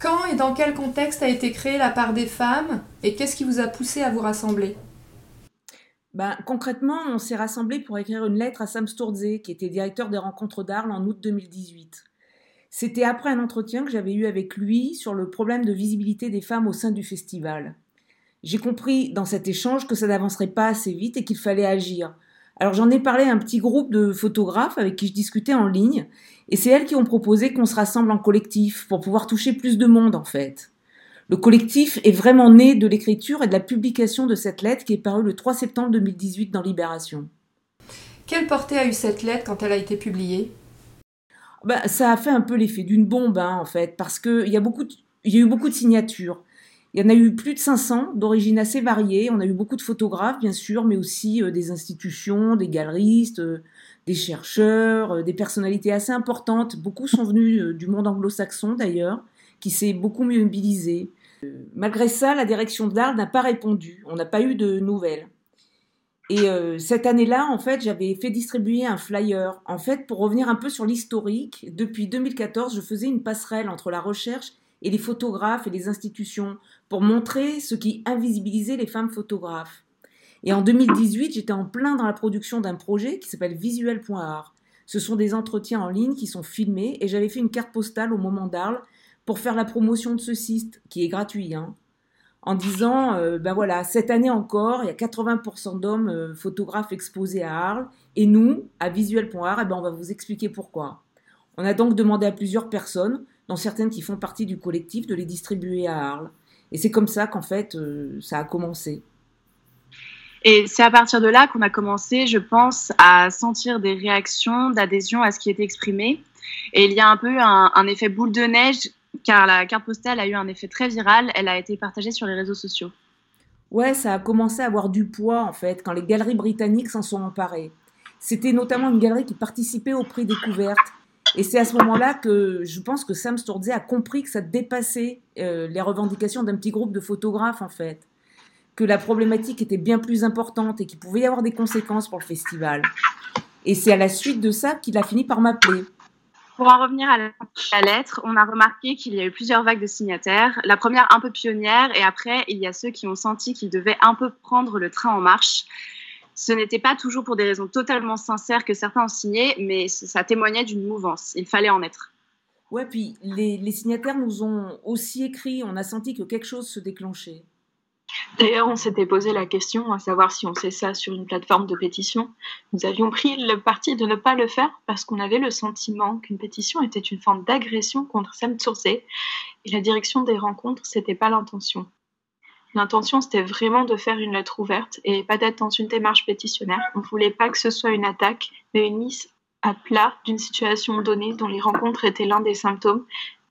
Quand et dans quel contexte a été créée la part des femmes et qu'est-ce qui vous a poussé à vous rassembler? Ben, concrètement, on s'est rassemblés pour écrire une lettre à Sam Sturze, qui était directeur des rencontres d'Arles en août 2018. C'était après un entretien que j'avais eu avec lui sur le problème de visibilité des femmes au sein du festival. J'ai compris dans cet échange que ça n'avancerait pas assez vite et qu'il fallait agir. Alors j'en ai parlé à un petit groupe de photographes avec qui je discutais en ligne, et c'est elles qui ont proposé qu'on se rassemble en collectif pour pouvoir toucher plus de monde en fait. Le collectif est vraiment né de l'écriture et de la publication de cette lettre qui est parue le 3 septembre 2018 dans Libération. Quelle portée a eu cette lettre quand elle a été publiée? Ben, Ça a fait un peu l'effet d'une bombe, hein, en fait, parce qu'il y, a y a eu beaucoup de signatures. Il y en a eu plus de 500, d'origine assez variée. On a eu beaucoup de photographes, bien sûr, mais aussi euh, des institutions, des galeristes, euh, des chercheurs, euh, des personnalités assez importantes. Beaucoup sont venus du monde anglo-saxon, d'ailleurs, qui s'est beaucoup mobilisé. Malgré ça, la direction d'Arles n'a pas répondu. On n'a pas eu de nouvelles. Et cette année-là, en fait, j'avais fait distribuer un flyer. En fait, pour revenir un peu sur l'historique, depuis 2014, je faisais une passerelle entre la recherche et les photographes et les institutions pour montrer ce qui invisibilisait les femmes photographes. Et en 2018, j'étais en plein dans la production d'un projet qui s'appelle visuel.art. Ce sont des entretiens en ligne qui sont filmés et j'avais fait une carte postale au moment d'Arles pour faire la promotion de ce site, qui est gratuit, hein, en disant, euh, ben voilà, cette année encore, il y a 80% d'hommes euh, photographes exposés à Arles, et nous, à visuel.art, eh ben on va vous expliquer pourquoi. On a donc demandé à plusieurs personnes, dont certaines qui font partie du collectif, de les distribuer à Arles. Et c'est comme ça qu'en fait, euh, ça a commencé. Et c'est à partir de là qu'on a commencé, je pense, à sentir des réactions d'adhésion à ce qui était exprimé. Et il y a un peu un, un effet boule de neige car la carte postale a eu un effet très viral. Elle a été partagée sur les réseaux sociaux. Ouais, ça a commencé à avoir du poids en fait quand les galeries britanniques s'en sont emparées. C'était notamment une galerie qui participait au prix découverte. Et c'est à ce moment-là que je pense que Sam Sturze a compris que ça dépassait euh, les revendications d'un petit groupe de photographes en fait. Que la problématique était bien plus importante et qu'il pouvait y avoir des conséquences pour le festival. Et c'est à la suite de ça qu'il a fini par m'appeler. Pour en revenir à la lettre, on a remarqué qu'il y a eu plusieurs vagues de signataires. La première un peu pionnière et après, il y a ceux qui ont senti qu'ils devaient un peu prendre le train en marche. Ce n'était pas toujours pour des raisons totalement sincères que certains ont signé, mais ça témoignait d'une mouvance. Il fallait en être. Ouais, puis les, les signataires nous ont aussi écrit, on a senti que quelque chose se déclenchait. D'ailleurs, on s'était posé la question à savoir si on sait ça sur une plateforme de pétition. Nous avions pris le parti de ne pas le faire parce qu'on avait le sentiment qu'une pétition était une forme d'agression contre Sam Tsource et la direction des rencontres, c'était pas l'intention. L'intention, c'était vraiment de faire une lettre ouverte et pas d'être dans une démarche pétitionnaire. On voulait pas que ce soit une attaque, mais une mise à plat d'une situation donnée dont les rencontres étaient l'un des symptômes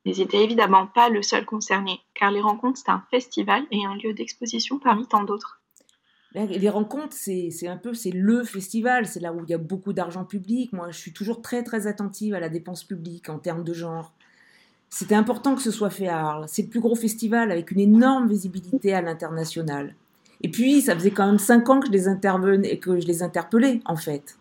mais il n'était évidemment pas le seul concerné, car les rencontres, c'est un festival et un lieu d'exposition parmi tant d'autres. Les rencontres, c'est un peu c'est le festival, c'est là où il y a beaucoup d'argent public. Moi, je suis toujours très très attentive à la dépense publique en termes de genre. C'était important que ce soit fait à Arles. C'est le plus gros festival avec une énorme visibilité à l'international. Et puis, ça faisait quand même cinq ans que je les intervenais que je les interpellais, en fait.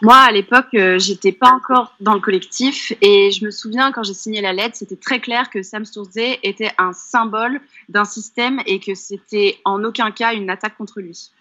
Moi, à l'époque, euh, j'étais pas encore dans le collectif et je me souviens quand j'ai signé la lettre, c'était très clair que Sam Sturze était un symbole d'un système et que c'était en aucun cas une attaque contre lui.